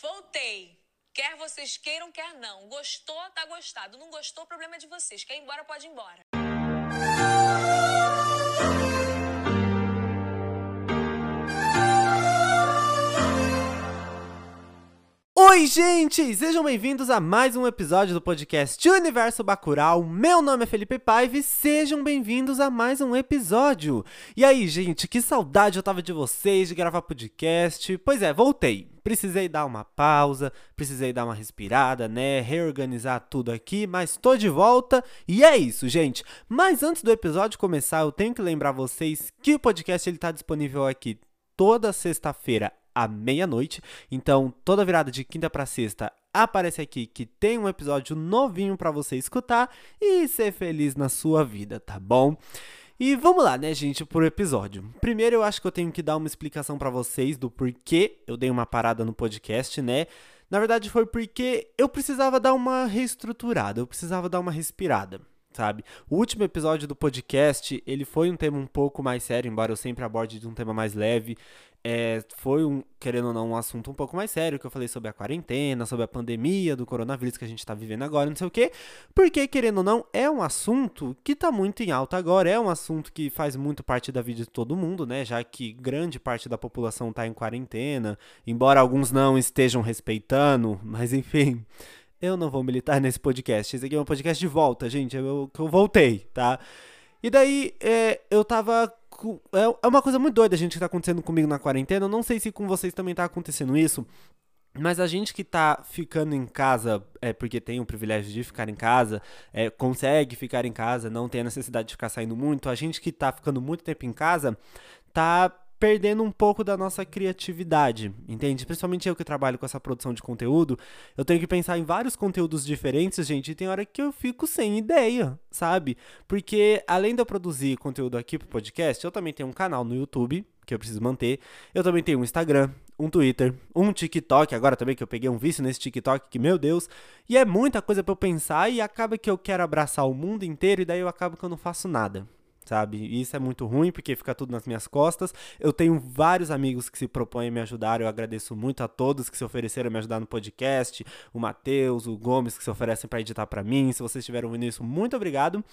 Voltei. Quer vocês queiram, quer não. Gostou, tá gostado. Não gostou, problema é de vocês. Quer ir embora, pode ir embora. Oi, gente! Sejam bem-vindos a mais um episódio do podcast Universo Bacurau. Meu nome é Felipe Paiva e sejam bem-vindos a mais um episódio. E aí, gente, que saudade eu tava de vocês, de gravar podcast. Pois é, voltei. Precisei dar uma pausa, precisei dar uma respirada, né? Reorganizar tudo aqui, mas tô de volta e é isso, gente. Mas antes do episódio começar, eu tenho que lembrar vocês que o podcast ele tá disponível aqui toda sexta-feira à meia-noite. Então, toda virada de quinta para sexta aparece aqui que tem um episódio novinho para você escutar e ser feliz na sua vida, tá bom? E vamos lá, né, gente, pro episódio. Primeiro, eu acho que eu tenho que dar uma explicação para vocês do porquê eu dei uma parada no podcast, né? Na verdade, foi porque eu precisava dar uma reestruturada, eu precisava dar uma respirada sabe? O último episódio do podcast, ele foi um tema um pouco mais sério, embora eu sempre aborde de um tema mais leve. É, foi, um, querendo ou não, um assunto um pouco mais sério, que eu falei sobre a quarentena, sobre a pandemia do coronavírus que a gente tá vivendo agora, não sei o quê. Porque, querendo ou não, é um assunto que tá muito em alta agora, é um assunto que faz muito parte da vida de todo mundo, né? Já que grande parte da população tá em quarentena, embora alguns não estejam respeitando, mas enfim. Eu não vou militar nesse podcast. Esse aqui é um podcast de volta, gente. Eu, eu voltei, tá? E daí, é, eu tava é, é uma coisa muito doida a gente que tá acontecendo comigo na quarentena. Eu não sei se com vocês também tá acontecendo isso. Mas a gente que tá ficando em casa, é porque tem o privilégio de ficar em casa, é, consegue ficar em casa, não tem a necessidade de ficar saindo muito, a gente que tá ficando muito tempo em casa, tá perdendo um pouco da nossa criatividade, entende? Principalmente eu que trabalho com essa produção de conteúdo, eu tenho que pensar em vários conteúdos diferentes, gente, e tem hora que eu fico sem ideia, sabe? Porque além de eu produzir conteúdo aqui pro podcast, eu também tenho um canal no YouTube que eu preciso manter. Eu também tenho um Instagram, um Twitter, um TikTok, agora também que eu peguei um vício nesse TikTok, que meu Deus, e é muita coisa para eu pensar e acaba que eu quero abraçar o mundo inteiro e daí eu acabo que eu não faço nada sabe? E isso é muito ruim porque fica tudo nas minhas costas. Eu tenho vários amigos que se propõem a me ajudar, eu agradeço muito a todos que se ofereceram a me ajudar no podcast, o Matheus, o Gomes que se oferecem para editar para mim. Se vocês estiveram ouvindo isso, muito obrigado.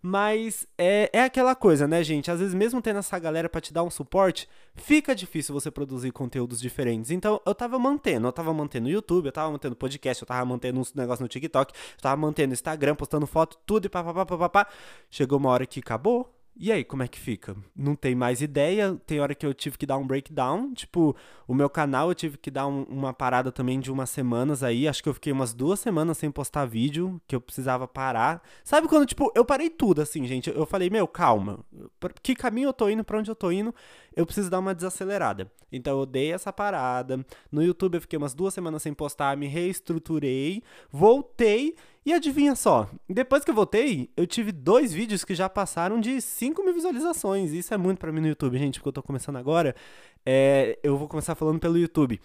Mas é, é aquela coisa, né, gente? Às vezes, mesmo tendo essa galera para te dar um suporte, fica difícil você produzir conteúdos diferentes. Então, eu tava mantendo, eu tava mantendo o YouTube, eu tava mantendo podcast, eu tava mantendo uns negócios no TikTok, eu tava mantendo Instagram, postando foto, tudo e papapá, papapá. Chegou uma hora que acabou, e aí, como é que fica? Não tem mais ideia. Tem hora que eu tive que dar um breakdown. Tipo, o meu canal eu tive que dar um, uma parada também de umas semanas aí. Acho que eu fiquei umas duas semanas sem postar vídeo, que eu precisava parar. Sabe quando, tipo, eu parei tudo assim, gente? Eu falei, meu, calma. Que caminho eu tô indo, pra onde eu tô indo? Eu preciso dar uma desacelerada. Então eu dei essa parada. No YouTube eu fiquei umas duas semanas sem postar, me reestruturei, voltei e adivinha só, depois que eu voltei, eu tive dois vídeos que já passaram de 5 mil visualizações. Isso é muito para mim no YouTube, gente, porque eu tô começando agora. É, eu vou começar falando pelo YouTube.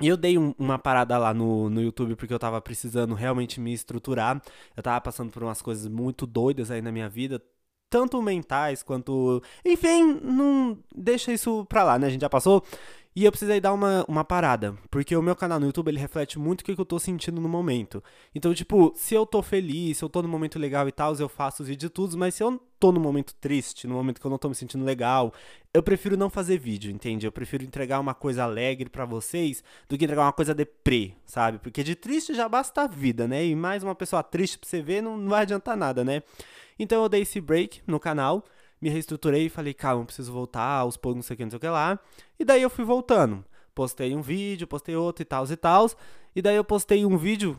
E eu dei um, uma parada lá no, no YouTube porque eu tava precisando realmente me estruturar. Eu tava passando por umas coisas muito doidas aí na minha vida, tanto mentais quanto. Enfim, não deixa isso pra lá, né? A gente já passou. E eu precisei dar uma, uma parada, porque o meu canal no YouTube ele reflete muito o que eu tô sentindo no momento. Então, tipo, se eu tô feliz, se eu tô no momento legal e tal, eu faço os vídeos tudo, mas se eu tô no momento triste, no momento que eu não tô me sentindo legal, eu prefiro não fazer vídeo, entende? Eu prefiro entregar uma coisa alegre para vocês do que entregar uma coisa deprê, sabe? Porque de triste já basta a vida, né? E mais uma pessoa triste pra você ver não, não vai adiantar nada, né? Então eu dei esse break no canal me reestruturei e falei, calma, preciso voltar, aos poucos, não sei o que, não sei o que lá. E daí eu fui voltando. Postei um vídeo, postei outro e tal e tal. E daí eu postei um vídeo,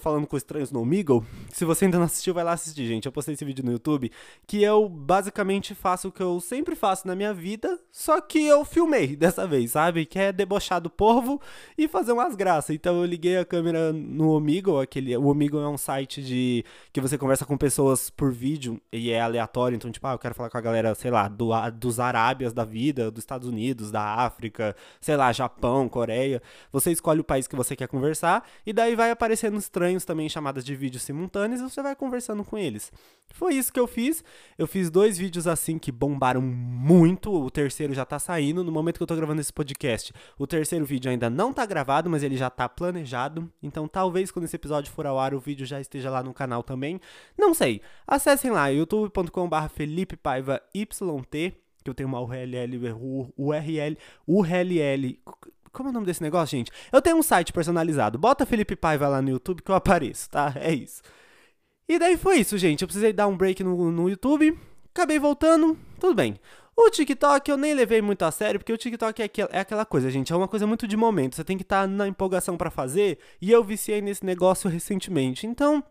falando com estranhos no Omegle. Se você ainda não assistiu, vai lá assistir, gente. Eu postei esse vídeo no YouTube, que eu basicamente faço o que eu sempre faço na minha vida, só que eu filmei dessa vez, sabe? Que é debochar do povo e fazer umas graças. Então eu liguei a câmera no Omegle, aquele, o Omegle é um site de que você conversa com pessoas por vídeo e é aleatório, então tipo, ah, eu quero falar com a galera, sei lá, do, dos Arábias da vida, dos Estados Unidos, da África, sei lá, Japão, Coreia. Você escolhe o país que você quer conversar conversar, e daí vai aparecendo estranhos também chamadas de vídeos simultâneos e você vai conversando com eles. Foi isso que eu fiz. Eu fiz dois vídeos assim que bombaram muito. O terceiro já tá saindo no momento que eu tô gravando esse podcast. O terceiro vídeo ainda não tá gravado, mas ele já tá planejado. Então talvez quando esse episódio for ao ar o vídeo já esteja lá no canal também. Não sei. Acessem lá youtube.com/barra Felipe Paiva YT, que eu tenho uma URL, URL, URL. Como é o nome desse negócio, gente? Eu tenho um site personalizado. Bota Felipe Paiva lá no YouTube que eu apareço, tá? É isso. E daí foi isso, gente. Eu precisei dar um break no, no YouTube. Acabei voltando. Tudo bem. O TikTok eu nem levei muito a sério, porque o TikTok é, aquel, é aquela coisa, gente. É uma coisa muito de momento. Você tem que estar tá na empolgação para fazer. E eu viciei nesse negócio recentemente. Então,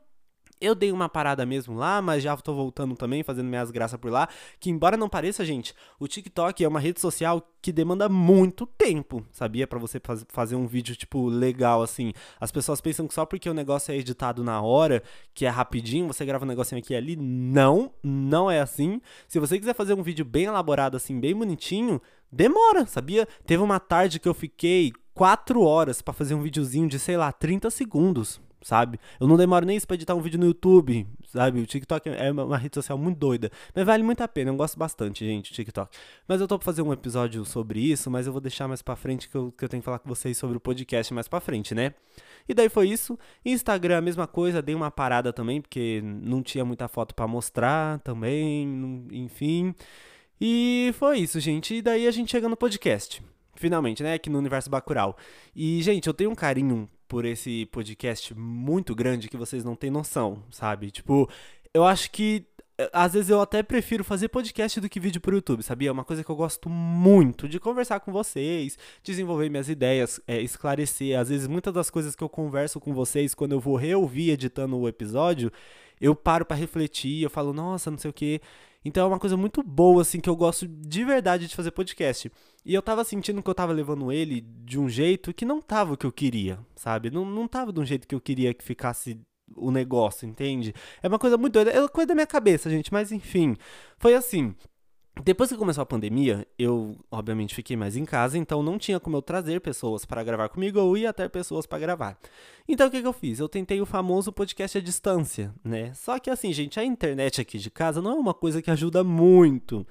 eu dei uma parada mesmo lá, mas já tô voltando também, fazendo minhas graças por lá. Que, embora não pareça, gente, o TikTok é uma rede social que demanda muito tempo, sabia? para você faz, fazer um vídeo, tipo, legal, assim. As pessoas pensam que só porque o negócio é editado na hora, que é rapidinho, você grava um negocinho aqui e ali. Não, não é assim. Se você quiser fazer um vídeo bem elaborado, assim, bem bonitinho, demora, sabia? Teve uma tarde que eu fiquei 4 horas para fazer um videozinho de, sei lá, 30 segundos sabe? Eu não demoro nem isso pra editar um vídeo no YouTube, sabe? O TikTok é uma, rede social muito doida. Mas vale muito a pena, eu gosto bastante, gente, o TikTok. Mas eu tô pra fazer um episódio sobre isso, mas eu vou deixar mais pra frente que eu, que eu tenho que falar com vocês sobre o podcast mais pra frente, né? E daí foi isso. Instagram, a mesma coisa, dei uma parada também, porque não tinha muita foto para mostrar também, enfim. E foi isso, gente. E daí a gente chega no podcast. Finalmente, né? Aqui no Universo Bacurau. E, gente, eu tenho um carinho por esse podcast muito grande que vocês não têm noção, sabe? Tipo, eu acho que às vezes eu até prefiro fazer podcast do que vídeo pro YouTube, sabia? É uma coisa que eu gosto muito de conversar com vocês, desenvolver minhas ideias, é, esclarecer. Às vezes, muitas das coisas que eu converso com vocês, quando eu vou reouvir editando o episódio, eu paro para refletir, eu falo, nossa, não sei o que. Então é uma coisa muito boa, assim, que eu gosto de verdade de fazer podcast. E eu tava sentindo que eu tava levando ele de um jeito que não tava o que eu queria, sabe? Não, não tava de um jeito que eu queria que ficasse o negócio, entende? É uma coisa muito doida. É uma coisa da minha cabeça, gente, mas enfim. Foi assim. Depois que começou a pandemia, eu obviamente fiquei mais em casa, então não tinha como eu trazer pessoas para gravar comigo ou ir até pessoas para gravar. Então o que, que, eu fiz? Eu tentei o famoso podcast à distância, né? Só que assim, gente, a internet aqui de casa não é uma coisa que ajuda muito.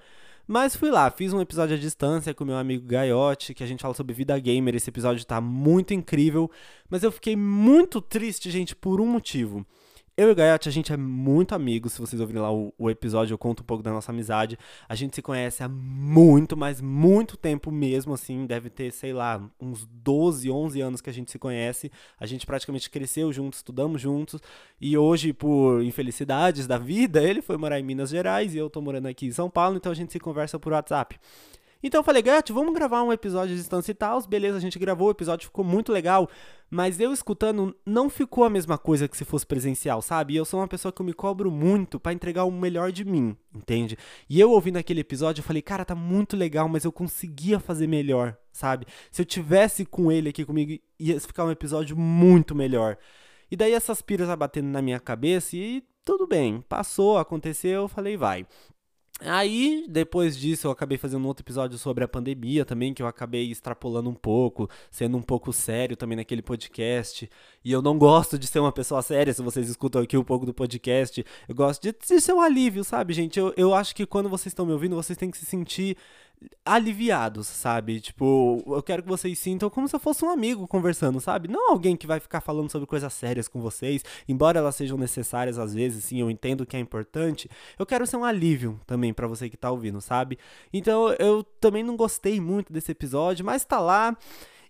Mas fui lá, fiz um episódio à distância com meu amigo Gaiotti, que a gente fala sobre vida gamer. Esse episódio tá muito incrível, mas eu fiquei muito triste, gente, por um motivo. Eu e o Gaiotti, a gente é muito amigos. Se vocês ouvirem lá o, o, episódio, eu conto um pouco da nossa amizade. A gente se conhece há muito, mas muito tempo mesmo, assim. Deve ter, sei lá, uns 12, 11 anos que a gente se conhece. A gente praticamente cresceu juntos, estudamos juntos. E hoje, por infelicidades da vida, ele foi morar em Minas Gerais e eu tô morando aqui em São Paulo, então a gente se conversa por WhatsApp. Então eu falei, Gato, vamos gravar um episódio de distância e tal. Beleza, a gente gravou, o episódio ficou muito legal. Mas eu escutando, não ficou a mesma coisa que se fosse presencial, sabe? E eu sou uma pessoa que eu me cobro muito para entregar o melhor de mim, entende? E eu ouvindo aquele episódio, eu falei, cara, tá muito legal, mas eu conseguia fazer melhor, sabe? Se eu tivesse com ele aqui comigo, ia ficar um episódio muito melhor. E daí essas piras abatendo na minha cabeça e tudo bem, passou, aconteceu, eu falei, vai. Aí, depois disso, eu acabei fazendo outro episódio sobre a pandemia também, que eu acabei extrapolando um pouco, sendo um pouco sério também naquele podcast. E eu não gosto de ser uma pessoa séria, se vocês escutam aqui um pouco do podcast. Eu gosto de, de ser um alívio, sabe, gente? Eu, eu acho que quando vocês estão me ouvindo, vocês têm que se sentir aliviados, sabe? Tipo, eu quero que vocês sintam como se eu fosse um amigo conversando, sabe? Não alguém que vai ficar falando sobre coisas sérias com vocês, embora elas sejam necessárias às vezes, sim, eu entendo que é importante. Eu quero ser um alívio também para você que tá ouvindo, sabe? Então, eu também não gostei muito desse episódio, mas tá lá.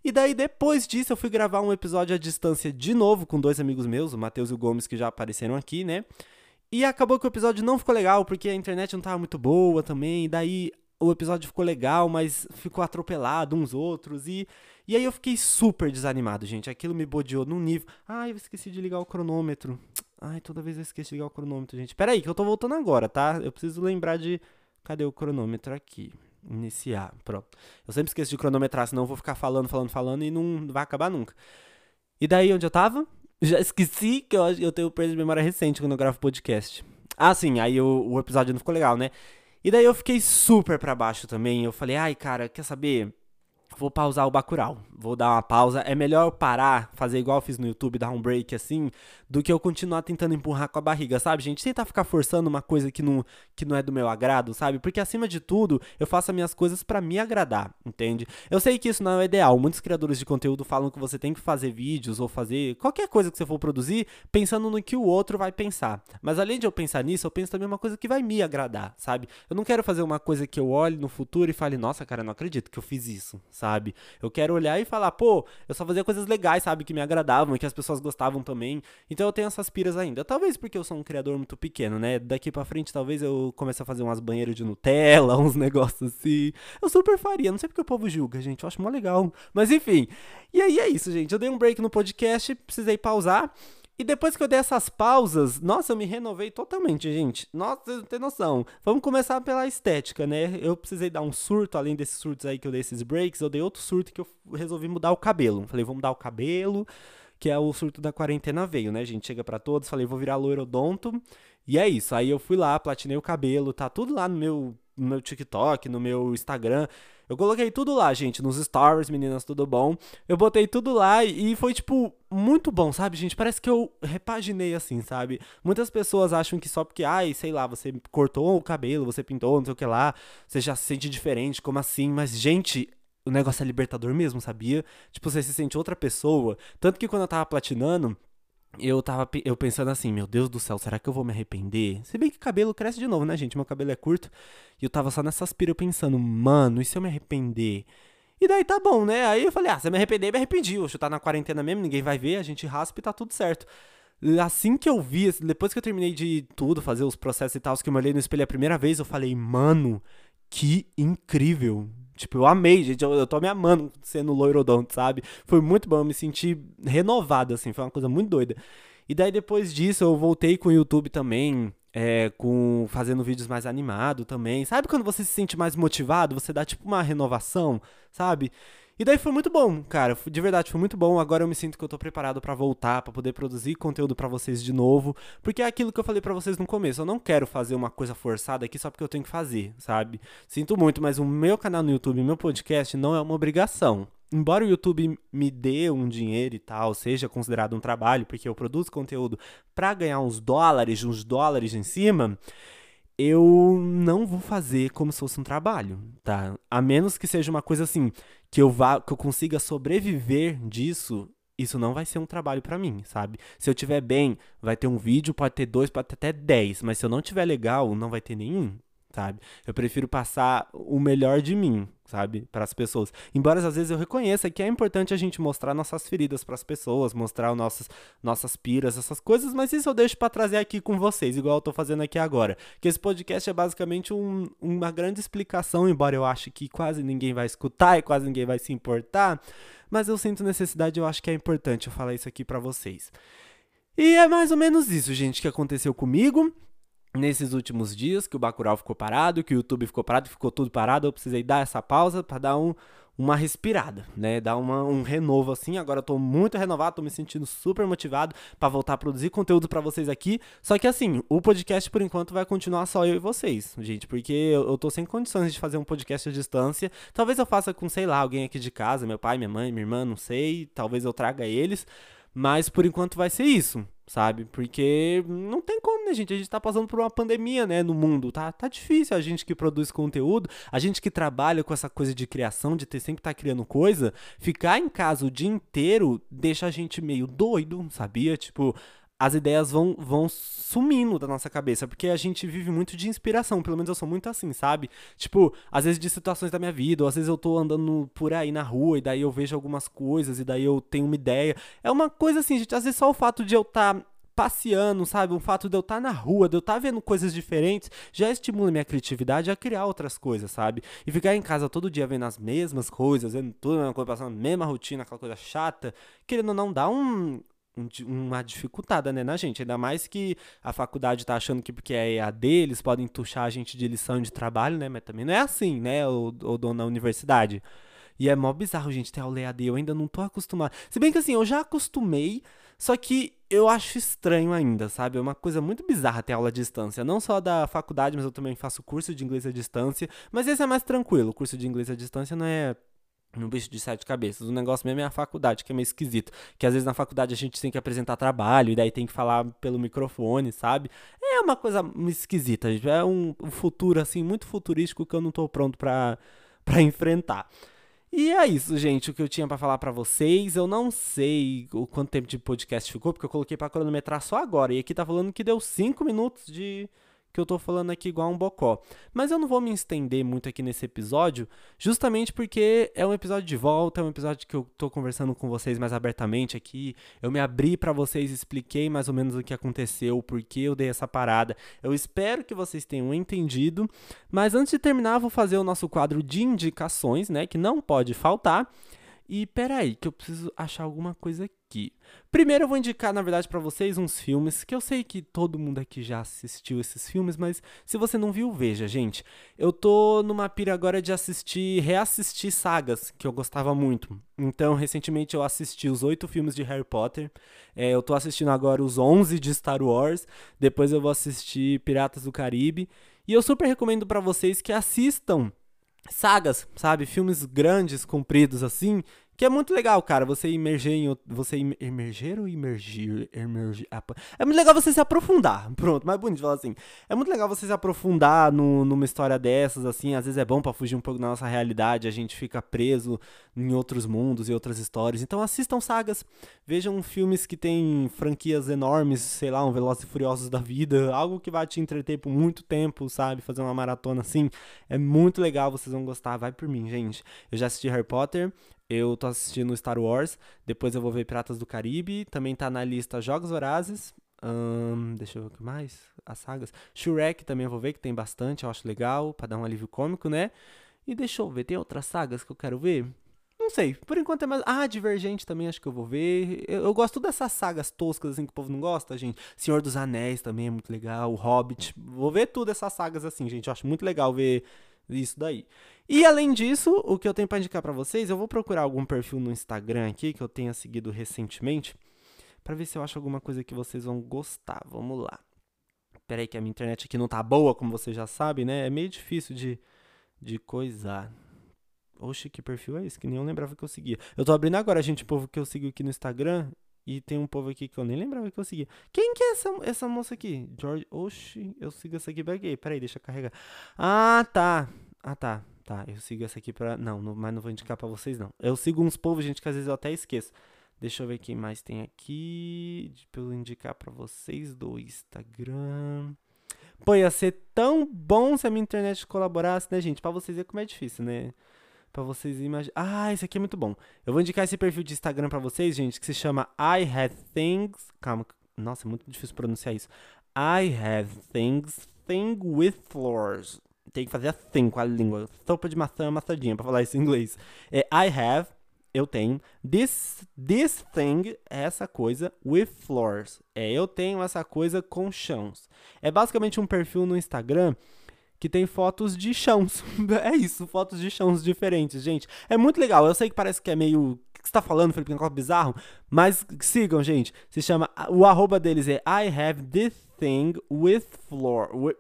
E daí, depois disso, eu fui gravar um episódio à distância de novo com dois amigos meus, o Matheus e o Gomes, que já apareceram aqui, né? E acabou que o episódio não ficou legal, porque a internet não tava muito boa também. E daí o episódio ficou legal, mas ficou atropelado uns outros. E, e aí eu fiquei super desanimado, gente. Aquilo me bodeou num nível. Ai, eu esqueci de ligar o cronômetro. Ai, toda vez eu esqueço de ligar o cronômetro, gente. Pera aí, que eu tô voltando agora, tá? Eu preciso lembrar de. Cadê o cronômetro aqui? Iniciar. Pronto. Eu sempre esqueço de cronometrar, senão eu vou ficar falando, falando, falando e não vai acabar nunca. E daí, onde eu tava? Já esqueci que eu, eu tenho perda de memória recente quando eu gravo podcast. Ah, sim, aí o, o episódio não ficou legal, né? E daí eu fiquei super pra baixo também. Eu falei, ai, cara, quer saber? Vou pausar o Bacurau. Vou dar uma pausa. É melhor eu parar, fazer igual eu fiz no YouTube, dar um break assim, do que eu continuar tentando empurrar com a barriga, sabe, gente? Tentar ficar forçando uma coisa que não, que não é do meu agrado, sabe? Porque acima de tudo, eu faço as minhas coisas para me agradar, entende? Eu sei que isso não é o ideal. Muitos criadores de conteúdo falam que você tem que fazer vídeos ou fazer qualquer coisa que você for produzir pensando no que o outro vai pensar. Mas além de eu pensar nisso, eu penso também uma coisa que vai me agradar, sabe? Eu não quero fazer uma coisa que eu olhe no futuro e fale, nossa, cara, não acredito que eu fiz isso, sabe? Eu quero olhar e falar, pô, eu só fazia coisas legais, sabe? Que me agradavam que as pessoas gostavam também. Então eu tenho essas piras ainda. Talvez porque eu sou um criador muito pequeno, né? Daqui pra frente, talvez eu comece a fazer umas banheiras de Nutella, uns negócios assim. Eu super faria. Não sei porque o povo julga, gente. Eu acho mó legal. Mas enfim. E aí é isso, gente. Eu dei um break no podcast, precisei pausar. E depois que eu dei essas pausas, nossa, eu me renovei totalmente, gente. Nossa, vocês não tem noção. Vamos começar pela estética, né? Eu precisei dar um surto, além desses surtos aí que eu dei esses breaks, eu dei outro surto que eu resolvi mudar o cabelo. Falei, vou mudar o cabelo, que é o surto da quarentena veio, né, gente? Chega para todos, falei, vou virar loirodonto. E é isso. Aí eu fui lá, platinei o cabelo, tá tudo lá no meu, no meu TikTok, no meu Instagram. Eu coloquei tudo lá, gente, nos stories, meninas, tudo bom. Eu botei tudo lá e foi, tipo, muito bom, sabe, gente? Parece que eu repaginei assim, sabe? Muitas pessoas acham que só porque, ai, sei lá, você cortou o cabelo, você pintou, não sei o que lá, você já se sente diferente, como assim? Mas, gente, o negócio é libertador mesmo, sabia? Tipo, você se sente outra pessoa. Tanto que quando eu tava platinando, eu tava eu pensando assim, meu Deus do céu, será que eu vou me arrepender? Se bem que cabelo cresce de novo, né, gente? Meu cabelo é curto. E eu tava só nessa aspira pensando, mano, e se eu me arrepender? E daí tá bom, né? Aí eu falei, ah, se eu me arrepender, me arrependi. Eu tá na quarentena mesmo, ninguém vai ver, a gente raspa e tá tudo certo. Assim que eu vi, depois que eu terminei de tudo, fazer os processos e tal, que eu me olhei no espelho a primeira vez, eu falei, mano, que incrível. Tipo, eu amei, gente. Eu, eu tô me amando sendo loirodonto, sabe? Foi muito bom, eu me senti renovado, assim. Foi uma coisa muito doida. E daí, depois disso, eu voltei com o YouTube também. É, com fazendo vídeos mais animado também. Sabe quando você se sente mais motivado? Você dá tipo uma renovação, sabe? E daí foi muito bom, cara. De verdade, foi muito bom. Agora eu me sinto que eu tô preparado para voltar, para poder produzir conteúdo para vocês de novo. Porque é aquilo que eu falei para vocês no começo. Eu não quero fazer uma coisa forçada aqui só porque eu tenho que fazer, sabe? Sinto muito, mas o meu canal no YouTube, meu podcast, não é uma obrigação. Embora o YouTube me dê um dinheiro e tal, seja considerado um trabalho, porque eu produzo conteúdo para ganhar uns dólares, uns dólares em cima, eu não vou fazer como se fosse um trabalho, tá? A menos que seja uma coisa assim, que eu vá, que eu consiga sobreviver disso, isso não vai ser um trabalho para mim, sabe? Se eu tiver bem, vai ter um vídeo, pode ter dois, pode ter até dez, mas se eu não tiver legal, não vai ter nenhum sabe? Eu prefiro passar o melhor de mim, sabe, para as pessoas. Embora às vezes eu reconheça que é importante a gente mostrar nossas feridas para as pessoas, mostrar nossas nossas piras, essas coisas, mas isso eu deixo para trazer aqui com vocês, igual eu tô fazendo aqui agora. Que esse podcast é basicamente um, uma grande explicação, embora eu ache que quase ninguém vai escutar e quase ninguém vai se importar, mas eu sinto necessidade, eu acho que é importante eu falar isso aqui para vocês. E é mais ou menos isso, gente, que aconteceu comigo nesses últimos dias que o Bacurau ficou parado, que o YouTube ficou parado, ficou tudo parado, eu precisei dar essa pausa para dar um, uma respirada, né? Dar uma, um renovo assim. Agora eu tô muito renovado, tô me sentindo super motivado para voltar a produzir conteúdo para vocês aqui. Só que assim, o podcast por enquanto vai continuar só eu e vocês, gente, porque eu, eu tô sem condições de fazer um podcast à distância. Talvez eu faça com, sei lá, alguém aqui de casa, meu pai, minha mãe, minha irmã, não sei, talvez eu traga eles, mas por enquanto vai ser isso sabe? Porque não tem como, né, gente? A gente tá passando por uma pandemia, né, no mundo. Tá, tá difícil a gente que produz conteúdo, a gente que trabalha com essa coisa de criação, de ter sempre tá criando coisa, ficar em casa o dia inteiro deixa a gente meio doido, sabia? Tipo, as ideias vão, vão sumindo da nossa cabeça, porque a gente vive muito de inspiração, pelo menos eu sou muito assim, sabe? Tipo, às vezes de situações da minha vida, ou às vezes eu tô andando por aí na rua e daí eu vejo algumas coisas e daí eu tenho uma ideia. É uma coisa assim, gente, às vezes só o fato de eu estar tá passeando, sabe? O fato de eu estar tá na rua, de eu estar tá vendo coisas diferentes, já estimula minha criatividade a criar outras coisas, sabe? E ficar em casa todo dia vendo as mesmas coisas, vendo tudo a mesma coisa, passando a mesma rotina, aquela coisa chata, querendo ou não dar um, uma dificultada, né, na gente. Ainda mais que a faculdade tá achando que porque é EAD, eles podem tuchar a gente de lição de trabalho, né? Mas também não é assim, né, o, o dono da universidade. E é mó bizarro, gente, ter aula EAD. Eu ainda não tô acostumado. Se bem que assim, eu já acostumei, só que eu acho estranho ainda, sabe? É uma coisa muito bizarra ter aula à distância. Não só da faculdade, mas eu também faço curso de inglês à distância. Mas esse é mais tranquilo. O curso de inglês à distância não é no bicho de sete cabeças. O negócio mesmo é a faculdade, que é meio esquisito. Que às vezes na faculdade a gente tem que apresentar trabalho, e daí tem que falar pelo microfone, sabe? É uma coisa esquisita, é um, futuro, assim, muito futurístico que eu não tô pronto pra, pra enfrentar. E é isso, gente, o que eu tinha para falar para vocês. Eu não sei o quanto tempo de podcast ficou, porque eu coloquei para cronometrar só agora. E aqui tá falando que deu 5 minutos de que eu tô falando aqui igual um bocó. Mas eu não vou me estender muito aqui nesse episódio, justamente porque é um episódio de volta, é um episódio que eu tô conversando com vocês mais abertamente aqui. Eu me abri para vocês, expliquei mais ou menos o que aconteceu, por que eu dei essa parada. Eu espero que vocês tenham entendido. Mas antes de terminar, vou fazer o nosso quadro de indicações, né, que não pode faltar. E peraí, que eu preciso achar alguma coisa aqui. Primeiro eu vou indicar, na verdade, para vocês uns filmes que eu sei que todo mundo aqui já assistiu esses filmes, mas se você não viu, veja, gente. Eu tô numa pira agora de assistir, reassistir sagas que eu gostava muito. Então, recentemente eu assisti os oito filmes de Harry Potter. É, eu tô assistindo agora os onze de Star Wars. Depois eu vou assistir Piratas do Caribe. E eu super recomendo para vocês que assistam sagas, sabe? Filmes grandes, compridos assim, que é muito legal, cara, você imerger em. Você emerger ou imergir? Emergir. É muito legal você se aprofundar. Pronto, mais bonito falar assim. É muito legal você se aprofundar no, numa história dessas, assim. Às vezes é bom para fugir um pouco da nossa realidade. A gente fica preso em outros mundos e outras histórias. Então assistam sagas. Vejam filmes que têm franquias enormes, sei lá, um Velozes e Furiosos da vida. Algo que vai te entreter por muito tempo, sabe? Fazer uma maratona assim. É muito legal, vocês vão gostar. Vai por mim, gente. Eu já assisti Harry Potter. Eu tô assistindo Star Wars, depois eu vou ver Piratas do Caribe, também tá na lista Jogos Vorazes, deixa eu ver o que mais, as sagas. Shrek também eu vou ver, que tem bastante, eu acho legal, pra dar um alívio cômico, né? E deixa eu ver, tem outras sagas que eu quero ver? Não sei, por enquanto é mais. Ah, Divergente também acho que eu vou ver. Eu, eu, gosto dessas sagas toscas assim que o povo não gosta, gente. Senhor dos Anéis também é muito legal. O Hobbit. Vou ver tudo essas sagas assim, gente. Eu acho muito legal ver isso daí. E além disso, o que eu tenho para indicar para vocês, eu vou procurar algum perfil no Instagram aqui que eu tenha seguido recentemente, para ver se eu acho alguma coisa que vocês vão gostar. Vamos lá. Pera aí que a minha internet aqui não tá boa, como vocês já sabem, né? É meio difícil de, de coisar. Oxe, que perfil é esse? Que nem eu lembrava que eu seguia. Eu tô abrindo agora, gente, o povo que eu sigo aqui no Instagram. E tem um povo aqui que eu nem lembrava que eu seguia. Quem que é essa, essa moça aqui? George. Oxi, eu sigo essa aqui, peguei. Peraí, deixa eu carregar. Ah, tá. Ah, tá. Tá, eu sigo essa aqui pra. Não, não mas não vou indicar pra vocês, não. Eu sigo uns povos, gente, que às vezes eu até esqueço. Deixa eu ver quem mais tem aqui. Pra eu indicar pra vocês do Instagram. Pô, ia ser tão bom se a minha internet colaborasse, né, gente? Pra vocês ver como é difícil, né? Pra vocês imaginarem. Ah, esse aqui é muito bom. Eu vou indicar esse perfil de Instagram pra vocês, gente, que se chama I Have Things. Calma. Nossa, é muito difícil pronunciar isso. I Have Things Thing with Floors tem que fazer assim com a língua. Sopa de maçã amassadinha, pra falar isso em inglês. É I have, eu tenho. This, this thing é essa coisa with floors. É, eu tenho essa coisa com chãos. É basicamente um perfil no Instagram que tem fotos de chãos. é isso, fotos de chãos diferentes, gente. É muito legal. Eu sei que parece que é meio. O que você tá falando, Felipe? Um negócio bizarro. Mas sigam, gente. Se chama. O arroba deles é I have this thing with floor. With,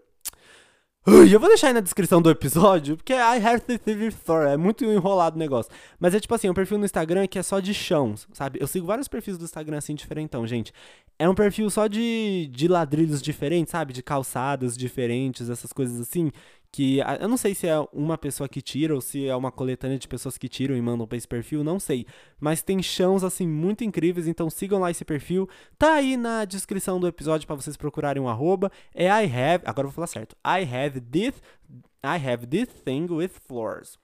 Ui, eu vou deixar aí na descrição do episódio, porque I have to story, é muito enrolado o negócio. Mas é tipo assim, um perfil no Instagram que é só de chãos, sabe? Eu sigo vários perfis do Instagram assim, diferentão, gente. É um perfil só de, de ladrilhos diferentes, sabe? De calçadas diferentes, essas coisas assim que eu não sei se é uma pessoa que tira ou se é uma coletânea de pessoas que tiram e mandam para esse perfil, não sei. Mas tem chãos assim muito incríveis, então sigam lá esse perfil. Tá aí na descrição do episódio para vocês procurarem um arroba. É I have, agora eu vou falar certo. I have this I have this thing with floors.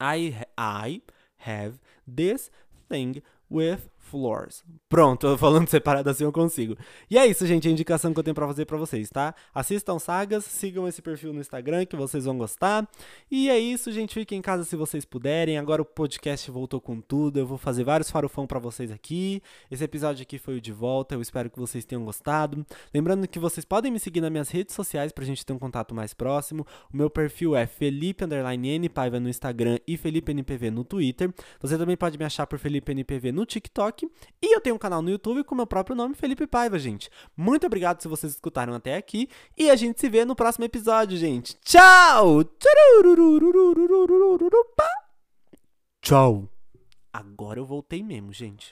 I I have this thing with floors. Pronto, falando separado assim eu consigo. E é isso, gente, a indicação que eu tenho para fazer para vocês, tá? Assistam sagas, sigam esse perfil no Instagram que vocês vão gostar. E é isso, gente, fiquem em casa se vocês puderem. Agora o podcast voltou com tudo. Eu vou fazer vários farofão para vocês aqui. Esse episódio aqui foi o de volta. Eu espero que vocês tenham gostado. Lembrando que vocês podem me seguir nas minhas redes sociais pra gente ter um contato mais próximo. O meu perfil é Felipe no Instagram e Felipe NPV no Twitter. Você também pode me achar por Felipe NPV no E eu tenho um canal no YouTube com meu próprio nome, Felipe Paiva, gente. Muito obrigado se vocês escutaram até aqui. E a gente se vê no próximo episódio, gente. Tchau! Tchau. Agora eu voltei mesmo, gente.